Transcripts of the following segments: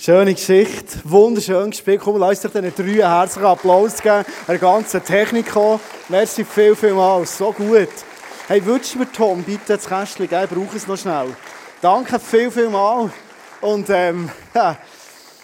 Schöne Geschichte, wunderschön gespielt. Komm, lass dich diesen drei herzlichen Applaus geben, der ganzen Technik. Merci viel, viel mal, so gut. Hey, würdest mir, Tom, bitte das Kästchen geben? Brauche es noch schnell. Danke viel, viel mal. Und ähm, ja,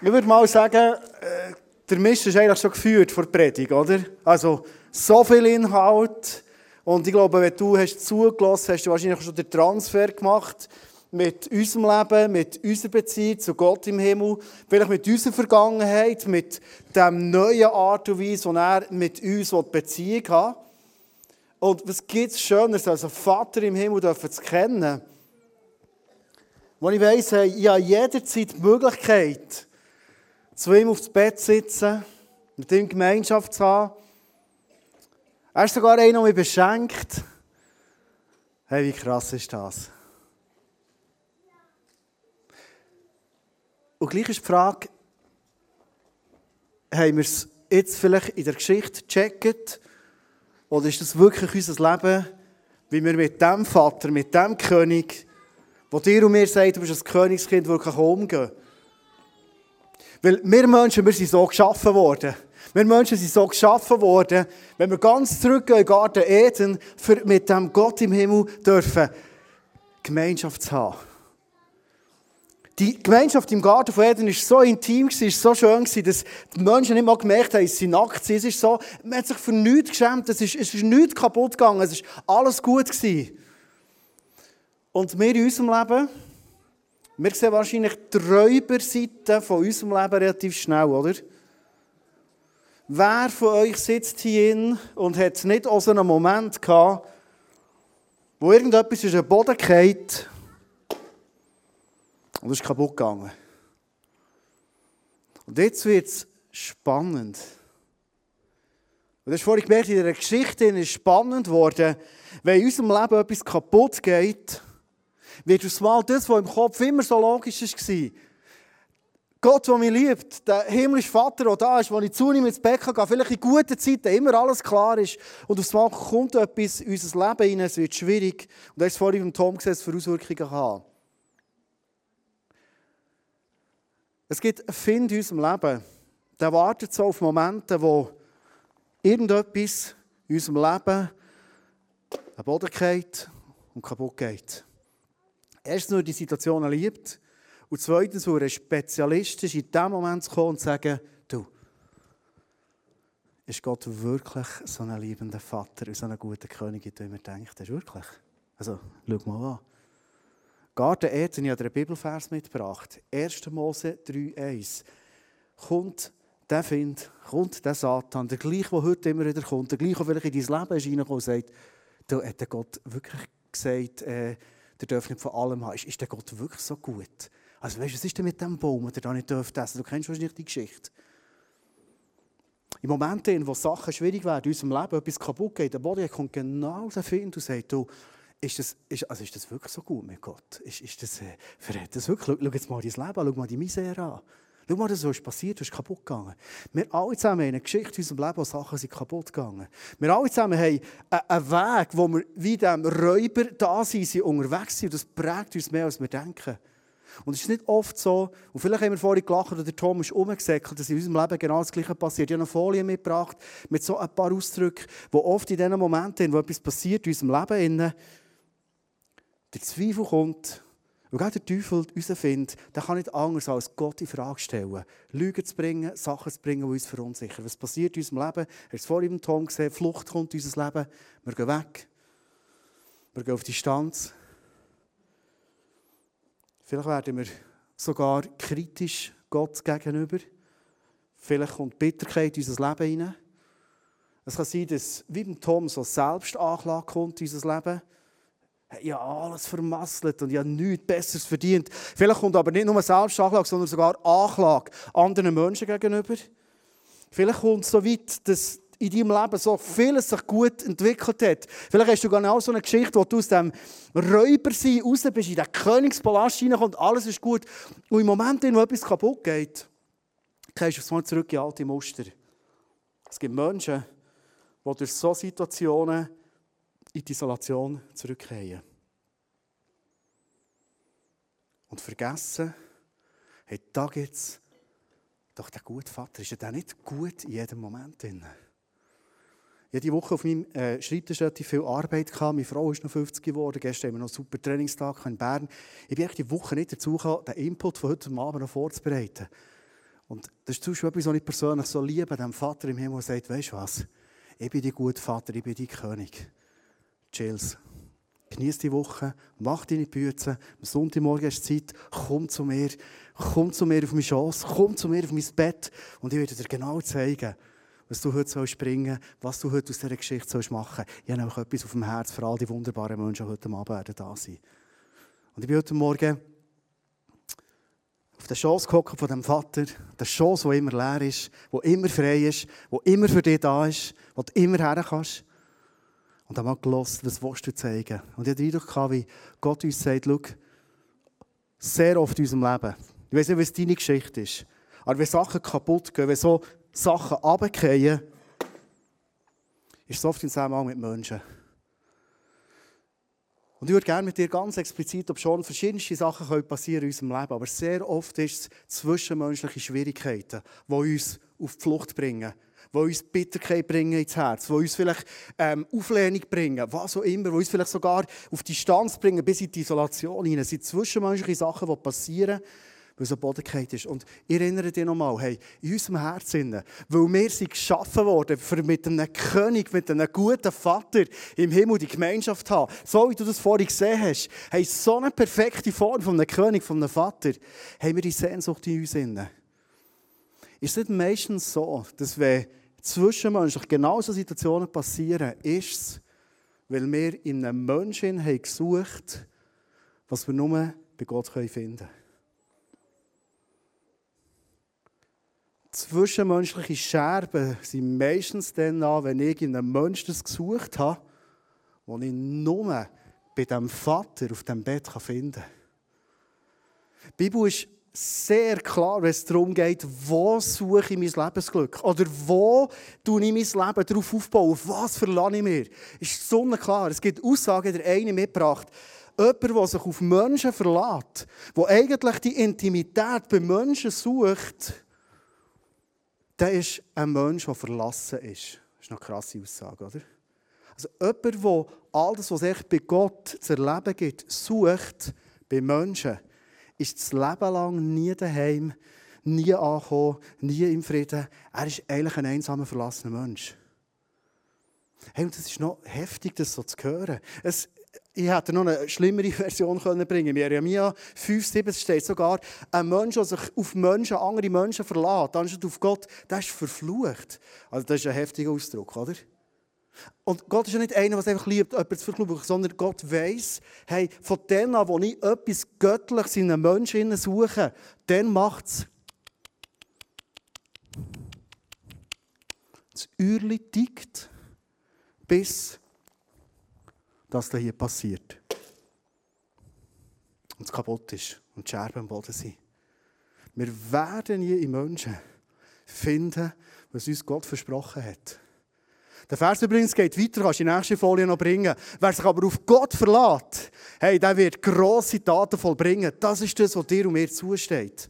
ich würde mal sagen, äh, der Mist ist eigentlich schon geführt vor der Predigt, oder? Also, so viel Inhalt. Und ich glaube, wenn du hast zugelassen hast, hast du wahrscheinlich schon den Transfer gemacht mit unserem Leben, mit unserer Beziehung zu Gott im Himmel, vielleicht mit unserer Vergangenheit, mit dem neuen Art und Weise, wo er mit uns Beziehung hat. Und was gibt es Schöneres, als einen Vater im Himmel zu kennen? Wo ich weiss, ich habe jederzeit die Möglichkeit, zu ihm aufs Bett zu sitzen, mit ihm Gemeinschaft zu haben. Er ist sogar einer, der mich beschenkt. Hey, wie krass ist das? Und gleich ist die Frage, haben wir es jetzt vielleicht in der Geschichte gecheckt? Oder ist das wirklich unser Leben, wie wir mit dem Vater, mit dem König, wo dir und mir sagt, du bist ein Königskind, wirklich umgehen? Weil wir Menschen, wir sind so geschaffen worden. Wir Menschen sind so geschaffen worden, wenn wir ganz zurückgehen in den Garten Eden, für mit dem Gott im Himmel dürfen Gemeinschaft zu haben. Die Gemeinschaft im Garten von Eden war so intim, war so schön, dass die Menschen nicht mal gemerkt haben, dass sie nackt sind. Es ist so, man hat sich für nichts geschämt, es ist, es ist nichts kaputt gegangen, es war alles gut. Gewesen. Und wir in unserem Leben, wir sehen wahrscheinlich die Räuberseite von unserem Leben relativ schnell, oder? Wer von euch sitzt hier und hat nicht auch so einen Moment gehabt, wo irgendetwas in den Boden geht und es ist kaputt gegangen. Und jetzt wird es spannend. Und das vorhin gemerkt, in dieser Geschichte ist spannend geworden, wenn in unserem Leben etwas kaputt geht, wird aufs Mal das, was im Kopf immer so logisch war, Gott, der mich liebt, der himmlische Vater, der da ist, wo ich zu ihm ins Bett gehe, vielleicht in guten Zeiten immer alles klar ist und aufs Mal kommt etwas in unser Leben hinein, es wird schwierig. Und das ist vorhin beim Tom gesagt, Auswirkungen haben. Es gibt Find in unserem Leben, der wartet so auf Momente, wo irgendetwas in unserem Leben am Boden geht und kaputt geht. Erstens, weil er die Situation liebt und zweitens, weil er ein Spezialist ist, in diesem Moment zu kommen und zu sagen, du, ist Gott wirklich so ein liebender Vater und so ein guter König, wie du immer denkst? Ist wirklich. Also, schau mal an. Garten Eden, ich habe einen Bibelvers mitgebracht. 1. Mose 3,1. Kommt der Find, kommt der Satan, der gleiche, der heute immer wieder kommt, der gleiche, der vielleicht in dein Leben ist reingekommen sagt, da hat der Gott wirklich gesagt, äh, der darf nicht von allem haben. Ist, ist der Gott wirklich so gut? Also weißt du, was ist denn mit dem Baum, der da nicht dürfte essen? Du kennst wahrscheinlich die Geschichte. In Momenten, in wo Sachen schwierig werden, in unserem Leben etwas kaputt geht, der Boden kommt genau der Find und sagt, du, ist das, ist, also ist das wirklich so gut mit Gott? Ist, ist das, äh, verrät das wirklich? Schau, schau jetzt mal dein Leben an, schau mal die Misere an. Schau mal, was ist passiert, was ist kaputt gegangen. Wir alle zusammen haben eine Geschichte in unserem Leben, wo Sachen sind kaputt gegangen. Wir alle zusammen haben einen Weg, wo wir wie dem Räuber da sind, sind unterwegs sind. Das prägt uns mehr, als wir denken. Und es ist nicht oft so, und vielleicht haben wir vorhin gelacht, oder der Tom ist umgesäckelt, dass in unserem Leben genau das Gleiche passiert. Ich habe eine Folie mitgebracht mit so ein paar Ausdrücken, wo oft in diesen Momenten, wo etwas passiert in unserem Leben, der Zweifel kommt, und gerade der Teufel herausfindet, der kann nicht anders als Gott in Frage stellen. Lügen zu bringen, Sachen zu bringen, die uns verunsichern. Was passiert in unserem Leben? Er hat es vorhin im Tom gesehen, Flucht kommt in unser Leben. Wir gehen weg. Wir gehen auf Distanz. Vielleicht werden wir sogar kritisch Gott gegenüber. Vielleicht kommt Bitterkeit in unser Leben hinein. Es kann sein, dass wie beim Tom so Selbstanklage kommt in unser Leben ich habe alles vermasselt und ich habe nichts Besseres verdient. Vielleicht kommt aber nicht nur Selbstanklage, sondern sogar Anklage anderen Menschen gegenüber. Vielleicht kommt es so weit, dass in deinem Leben so vieles sich gut entwickelt hat. Vielleicht hast du genau so eine Geschichte, wo du aus dem Räubersein raus bist, in den Königspalast reinkommst, alles ist gut. Und im Moment, in wo etwas kaputt geht, gehst du mal zurück in alte Muster. Es gibt Menschen, die durch solche Situationen in die Isolation zurückkehren. Und vergessen, hey, da gibt es doch der gute Vater. Ist er nicht gut in jedem Moment drin? Ich hatte diese Woche auf meinem äh, Schreibtisch relativ viel Arbeit. Gehabt. Meine Frau ist noch 50 geworden. Gestern haben wir noch einen super Trainingstag in Bern. Ich bin die Woche nicht dazu gekommen, den Input von heute Abend noch vorzubereiten. Und das ist zum Beispiel etwas, was ich persönlich so liebe, dem Vater im Himmel, sagt, weißt du was, ich bin dein guter Vater, ich bin dein König. Chills. Genieß die Woche, mach deine Bücher. Am Sonntagmorgen du Zeit, komm zu mir, komm zu mir auf meine Chance, komm zu mir auf mein Bett und ich werde dir genau zeigen, was du heute sollst was du heute aus dieser Geschichte sollst machen Ich habe nämlich etwas auf dem Herz für all die wunderbaren Menschen, die heute Abend da sein. Und ich bin heute Morgen auf Chance gehockt von dem Vater, der Chance, der immer leer ist, der immer frei ist, der immer für dich da ist, wo du immer her. Und habe mal gelost, was willst du zeigen? Und ich hatte den wie Gott uns sagt, schau, sehr oft in unserem Leben, ich weiß nicht, was deine Geschichte ist, aber wenn Sachen kaputt gehen, wenn so Sachen runterfallen, ist es oft im Zusammenhang mit Menschen. Und ich würde gerne mit dir ganz explizit, ob schon verschiedenste Sachen passieren in unserem Leben, aber sehr oft ist es zwischenmenschliche Schwierigkeiten, die uns auf die Flucht bringen, die uns Bitterkeit bringen ins Herz, die uns vielleicht ähm, Auflehnung bringen, was auch immer, die uns vielleicht sogar auf Distanz bringen, bis in die Isolation hinein. Es sind zwischenmenschliche Sachen, die passieren, weil es eine Bodenkeit ist. Und ich erinnere dich nochmal, hey, in unserem Herzen, weil wir sind geschaffen worden, für mit einem König, mit einem guten Vater im Himmel die Gemeinschaft haben, so wie du das vorhin gesehen hast, hey, so eine perfekte Form von einem König, von einem Vater, haben wir die Sehnsucht in uns. Innen. Ist es nicht meistens so, dass wenn zwischenmenschlich genau so Situationen passieren, ist es, weil wir in einem Menschen haben gesucht was wir nur bei Gott finden können. Zwischenmenschliche Scherben sind meistens dann an, wenn ich in einem Menschen das gesucht habe, wo ich nur bei dem Vater auf dem Bett finden kann. Die Bibel ist sehr klar, wenn es darum geht, wo suche ich mein Lebensglück? Oder wo tue ich mein Leben darauf aufbauen? Auf was verlange ich mir? Ist sonnenklar. Es gibt Aussagen, der eine mitgebracht. Jemand, der sich auf Menschen verlässt, der eigentlich die Intimität bei Menschen sucht, der ist ein Mensch, der verlassen ist. Das ist eine krasse Aussage, oder? Also jemand, der all das, was es bei Gott zu erleben gibt, sucht bei Menschen, ist das Leben lang nie daheim, nie angekommen, nie im Frieden. Er ist eigentlich ein einsamer, verlassener Mensch. Hey, und das ist noch heftig, das so zu hören. Es, ich hätte noch eine schlimmere Version können bringen können. Jeremia 5, 7 steht sogar, ein Mensch, der sich auf Menschen, andere Menschen verlässt, anstatt auf Gott, der ist verflucht. Also das ist ein heftiger Ausdruck, oder? Und Gott ist ja nicht einer, der einfach liebt, jemanden zu verkluben, sondern Gott weiss, hey, von dem an, wo ich etwas Göttliches in einem Menschen suche, dann macht es das Uhrli tickt, bis das hier passiert. Und es kaputt ist und die Scherben am Boden sind. Wir werden nie in Menschen finden, was uns Gott versprochen hat. Der Vers übrigens geht weiter, kannst du die nächste Folie noch bringen. Wer sich aber auf Gott verlässt, hey, der wird grosse Taten vollbringen. Das ist das, was dir und mir zusteht.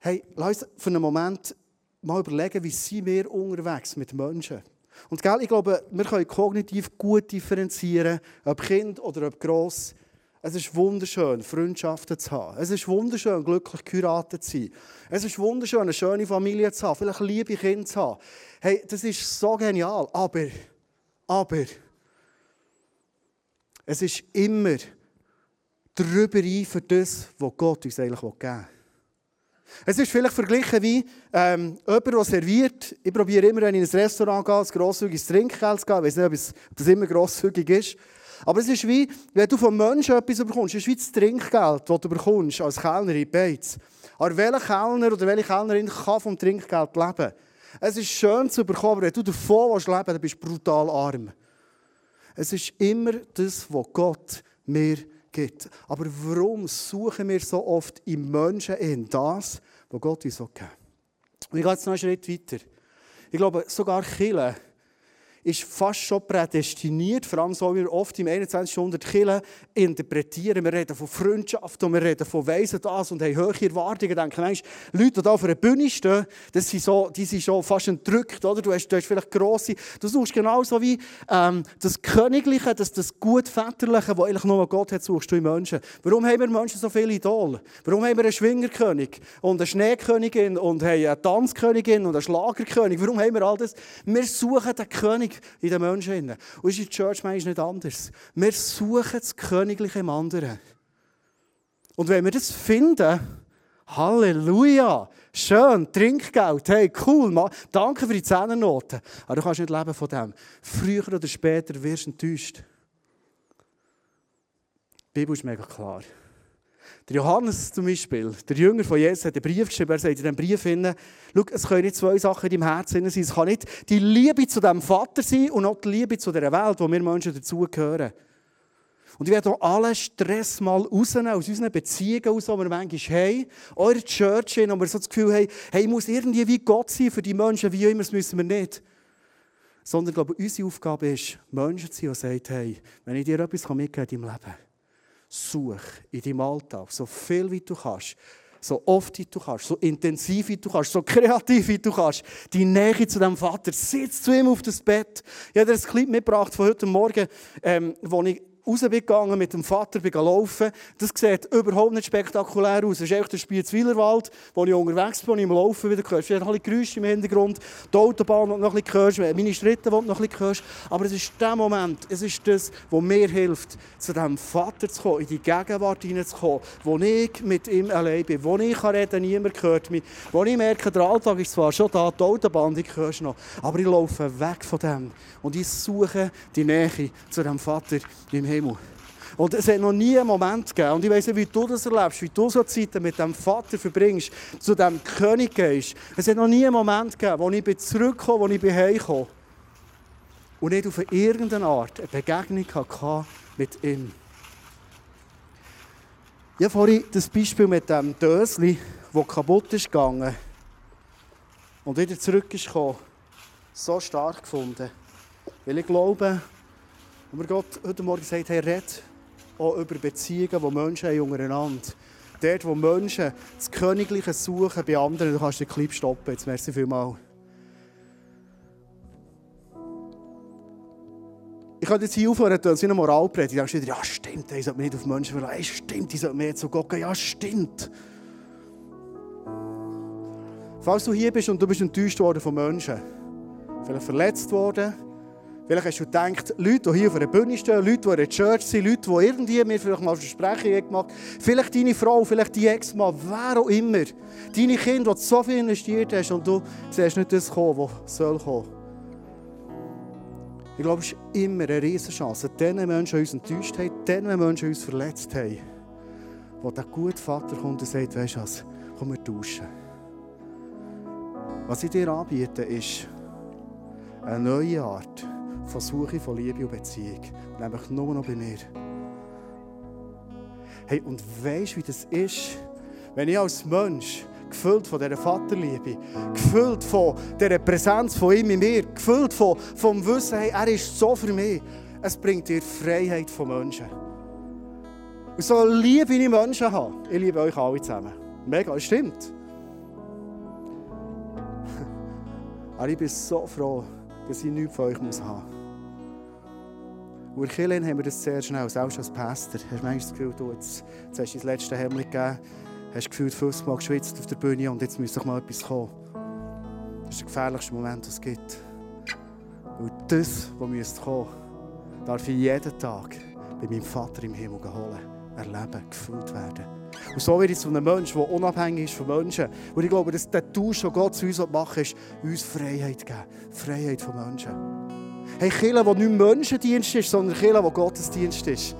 Hey, lass uns für einen Moment mal überlegen, wie sind wir unterwegs mit Menschen. Und gell, ich glaube, wir können kognitiv gut differenzieren, ob Kind oder ob gross. Es ist wunderschön, Freundschaften zu haben. Es ist wunderschön, glücklich geheiratet zu sein. Es ist wunderschön, eine schöne Familie zu haben, vielleicht liebe Kinder zu haben. Hey, das ist so genial. Aber, aber, es ist immer darüber ein für das, was Gott uns eigentlich geben will. Es ist vielleicht verglichen wie ähm, jemand, der serviert. Ich probiere immer, wenn ich in ein Restaurant gehe, ein grosszügiges Trinkgeld zu geben. Ich weiß nicht, ob das immer grosszügig ist. Aber es ist wie, wenn du von Menschen etwas bekommst, es ist wie das Trinkgeld, das du bekommst als Kellner in Beiz. Aber welcher Kellner oder welche Kellnerin kann vom Trinkgeld leben? Es ist schön zu bekommen, aber wenn du davon willst, dann bist du brutal arm. Es ist immer das, was Gott mir gibt. Aber warum suchen wir so oft im Menschen in das, was Gott uns so gibt? Und ich gehe jetzt noch einen Schritt weiter. Ich glaube, sogar Chile ist fast schon prädestiniert, vor allem so wie wir oft im 21. Jahrhundert Kirche interpretieren. Wir reden von Freundschaft und wir reden von Weisen das und haben hohe Erwartungen. Denken, manchmal, Leute, die hier auf einer Bühne stehen, das sind so, die sind schon fast entrückt, oder? Du hast, du hast vielleicht grosse, du suchst genauso wie ähm, das Königliche, das, das gut Väterliche, das eigentlich nur Gott hat, suchst du in Menschen. Warum haben wir Menschen so viele Idole? Warum haben wir einen Schwingerkönig und eine Schneekönigin und haben eine Tanzkönigin und einen Schlagerkönig? Warum haben wir all das? Wir suchen den König in den Menschen. Und ist in der Church manchmal nicht anders. Wir suchen das Königliche im anderen. Und wenn wir das finden, Halleluja! Schön, Trinkgeld, hey, cool, Mann. danke für die Zehnernoten. Aber du kannst nicht leben von dem. Früher oder später wirst du enttäuscht. Die Bibel ist mega klar. Der Johannes zum Beispiel, der Jünger von Jesus, hat einen Brief geschrieben. Er sagt in diesem Brief, schau, es können nicht zwei Sachen in deinem Herzen sein. Es kann nicht die Liebe zu dem Vater sein und auch die Liebe zu dieser Welt, wo wir Menschen dazugehören. Und ich werde auch allen Stress mal rausnehmen, aus unseren Beziehungen aus, die wir manchmal haben. Eure Church, wo wir so das Gefühl haben, hey, ich muss irgendwie wie Gott sein für die Menschen, wie immer, das müssen wir nicht. Sondern ich glaube, unsere Aufgabe ist, Menschen zu sein, die sagen, hey, wenn ich dir etwas mitgeben kann in deinem Leben, such in deinem Alltag, so viel wie du kannst, so oft wie du kannst, so intensiv wie du kannst, so kreativ wie du kannst, die Nähe zu deinem Vater, sitz zu ihm auf das Bett. Ich habe dir ein Clip mitgebracht von heute Morgen, ähm, wo ich rausgegangen mit dem Vater, bin laufen. Das sieht überhaupt nicht spektakulär aus. Es ist echt der Spiezweilerwald, wo ich unterwegs bin und im Laufen wieder hörst. Hast ein Geräusche im Hintergrund, die Autobahn, die du noch ein bisschen hörst, meine Schritte, die du noch ein bisschen hörst. Aber es ist der Moment, es ist das, was mir hilft, zu diesem Vater zu kommen, in die Gegenwart hineinzukommen, wo ich mit ihm allein bin, wo ich reden kann, niemand hört mich, wo ich merke, der Alltag ist zwar schon da, die Autobahn, die hörst noch, aber ich laufe weg von dem und ich suche die Nähe zu dem Vater im Himmel. Himmel. Und es hat noch nie einen Moment gegeben, und ich weiß nicht, wie du das erlebst, wie du so Zeiten mit dem Vater verbringst, zu dem König gehst. Es hat noch nie einen Moment gegeben, wo ich bin zurückgekommen, wo ich bin heimgekommen und nicht auf irgendeine Art eine Begegnung hatte mit ihm. Ich habe vorhin das Beispiel mit dem Dösli, das kaputt ist gegangen und wieder zurück ist so stark gefunden. Weil ich glaube, und mir Gott heute Morgen sagt, hey, red auch über Beziehungen, die Menschen haben untereinander. Dort, wo Menschen das Königliche suchen bei anderen, du kannst den Clip stoppen. Jetzt merci vielmals. Ich könnte jetzt hier aufhören, das ist eine Moralpredigt. Ich denke wieder, ja stimmt, ich sollte mich nicht auf Menschen verlassen. Hey, stimmt, ich sollte mehr zu Gott gehen. Ja stimmt. Falls du hier bist und du bist enttäuscht worden von Menschen, vielleicht verletzt worden, Vielleicht hast du gedacht, Leute, die hier auf einer Bühne stehen, Leute, die in der Church sind, Leute, die irgendwie mir vielleicht mal Versprechungen gemacht haben, vielleicht deine Frau, vielleicht dein Ex-Mann, wer auch immer, deine Kinder, die so viel investiert hast und du siehst nicht das kommen, was soll kommen. Ich glaube, es ist immer eine Riesenchance, den Menschen, die uns enttäuscht haben, den Menschen, die uns verletzt haben, wo der gute Vater kommt und sagt, weißt du was, komm, wir tauschen. Was ich dir anbiete, ist eine neue Art, von Suche von Liebe und Beziehung. Nämlich nur noch bei mir. Hey, und weißt du, wie das ist, wenn ich als Mensch gefüllt von dieser Vaterliebe, gefüllt von dieser Präsenz von ihm in mir, gefüllt von, vom Wissen, hey, er ist so für mich. Es bringt dir Freiheit von Menschen. Und so liebe ich Menschen habe, ich liebe euch alle zusammen. Mega, stimmt. Aber ich bin so froh, dass ich nichts von euch haben muss. Und in Kirche haben wir das sehr schnell, selbst als Pastor. Hast du manchmal das Gefühl, du, jetzt, jetzt hast du das letzte Hemd gegeben, hast gefühlt 50 Mal geschwitzt auf der Bühne und jetzt müsste doch mal etwas kommen. Das ist der gefährlichste Moment, den es gibt. Und das, was müsste kommen, darf ich jeden Tag bei meinem Vater im Himmel holen, erleben, gefühlt werden. Und so werde ich zu einem Menschen, der unabhängig ist von Menschen. Und ich glaube, dass der Tausch, den Gott zu uns machen ist, uns Freiheit geben. Freiheit von Menschen. Hey, Kirche, die nicht Menschendienst ist, sondern Kirche, die Gottesdienst ist.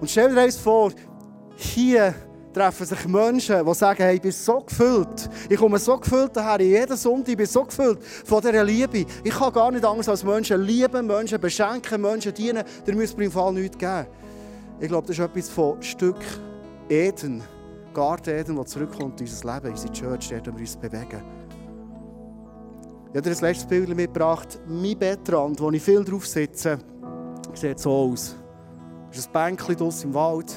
Und stell dir eins vor, hier treffen sich Menschen, die sagen, hey, ich bin so gefüllt. Ich komme so gefüllt daher, jeden Sonntag, ich bin so gefüllt von dieser Liebe. Ich kann gar nicht anders als Menschen lieben, Menschen beschenken, Menschen dienen. Da müsst mir im Fall nichts geben. Ich glaube, das ist etwas von Stück Eden, Garten Eden, das zurückkommt in unser Leben, in unsere Church, dort wir uns bewegen. Ich habe dir das letzte Bild mitgebracht. Mein Bettrand, wo ich viel drauf sitze, sieht so aus. Es ist ein Bänkchen draussen im Wald,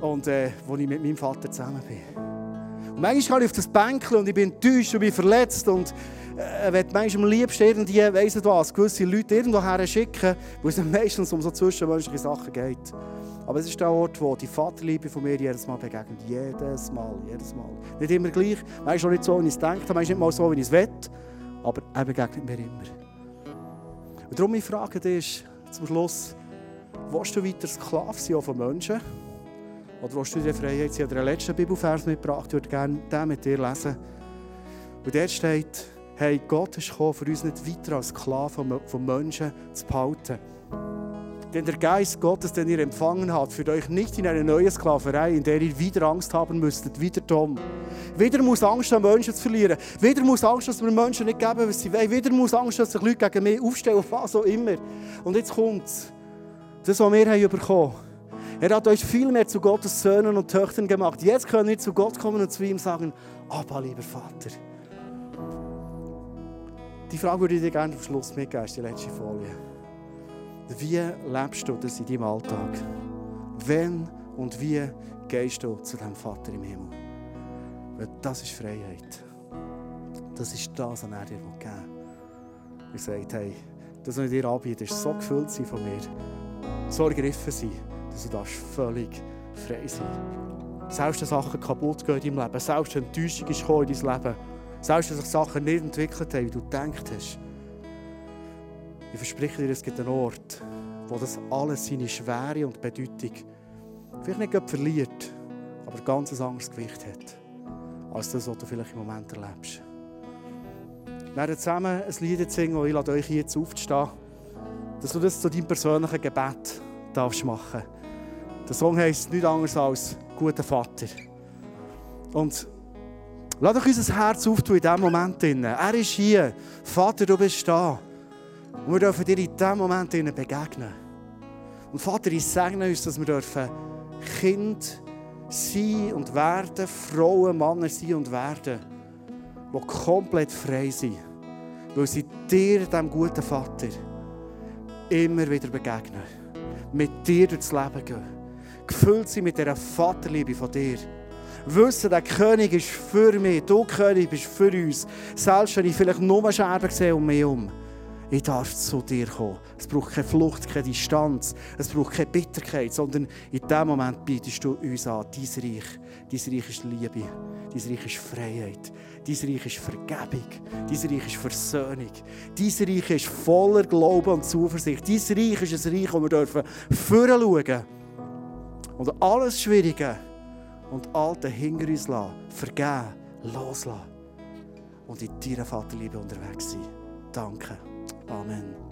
und, äh, wo ich mit meinem Vater zusammen bin. Und manchmal gehe ich auf das Bänkchen und ich bin enttäuscht und bin verletzt und äh, will manchmal am liebsten irgendwie, weiss nicht was, gewisse Leute irgendwo her schicken, wo es meistens um so zwischenmenschliche Sachen geht. Aber es ist der Ort, wo die Vaterliebe von mir jedes Mal begegnet. Jedes Mal, jedes Mal. Nicht immer gleich, manchmal nicht so, wie ich es denke, manchmal nicht mal so, wie ich es will, aber er begegnet mir immer. Und darum meine Frage ist zum Schluss, willst du weiter Sklave sein von Menschen? Oder willst du der Freiheit sein? Ich habe den letzten Bibelvers mitgebracht, ich würde gerne den mit dir lesen. Und dort steht, hey, Gott ist gekommen, für uns nicht weiter als Sklaven von Menschen zu behalten. Denn der Geist Gottes, den ihr empfangen habt, führt euch nicht in eine neue Sklaverei, in der ihr wieder Angst haben müsstet, wieder Tom. Wieder muss Angst haben, Menschen zu verlieren. Wieder muss Angst, dass wir Menschen nicht geben, was sie wollen. Wieder muss Angst, dass sich Leute gegen mich aufstellen, was auch immer. Und jetzt kommt das, was wir haben bekommen. Er hat euch viel mehr zu Gottes Söhnen und Töchtern gemacht. Jetzt können wir zu Gott kommen und zu ihm sagen, aber lieber Vater. Die Frage würde ich dir gerne am Schluss mitgeben, die letzte Folie. Wie lebst du das in deinem Alltag? Wenn und wie gehst du zu deinem Vater im Himmel? Weil das ist Freiheit. Das ist das, was er dir geben will. Er sagt, hey, das, was ich dir anbiete, ist so gefüllt sein von mir, so ergriffen sein, dass du völlig frei sein Selbst wenn Sachen kaputt gehen in deinem Leben, selbst wenn Enttäuschung ist in dein Leben, selbst wenn sich Sachen nicht entwickelt haben, wie du gedacht hast, ich verspreche dir, es gibt einen Ort, wo das alles seine Schwere und Bedeutung vielleicht nicht verliert, aber ganz ein anderes Gewicht hat, als das, was du vielleicht im Moment erlebst. Wir werden zusammen ein Lied singen und ich lade euch jetzt aufzustehen, dass du das zu deinem persönlichen Gebet darfst machen Der Song heisst nichts anderes als «Guter Vater». Und lass doch unser Herz auftun in diesem Moment. Er ist hier. Vater, du bist da. Und wir dürfen dir in diesem Moment begegnen. Und Vater, ich segne uns, dass wir dürfen Kind sein und werden, Frauen, Männer sein und werden, die komplett frei sind, weil sie dir, dem guten Vater, immer wieder begegnen. Mit dir durchs Leben gehen. Gefüllt sind mit dieser Vaterliebe von dir. Wissen, der König ist für mich, du König bist für uns. Selbst wenn ich vielleicht nur Scherben sehe um mich herum. Ich darf zu dir kommen. Es braucht keine Flucht, keine Distanz. Es braucht keine Bitterkeit, sondern in dem Moment bietest du uns an, dein Reich. Dein Reich ist Liebe. Dein Reich ist Freiheit. Dein Reich ist Vergebung. Dein Reich ist Versöhnung. Dein Reich ist voller Glauben und Zuversicht. Dein Reich ist ein Reich, wo wir dürfen vorschauen und alles Schwierige und Alte hinter uns lassen, vergeben, loslassen und in deiner Vaterliebe unterwegs sein. Danke. Amen.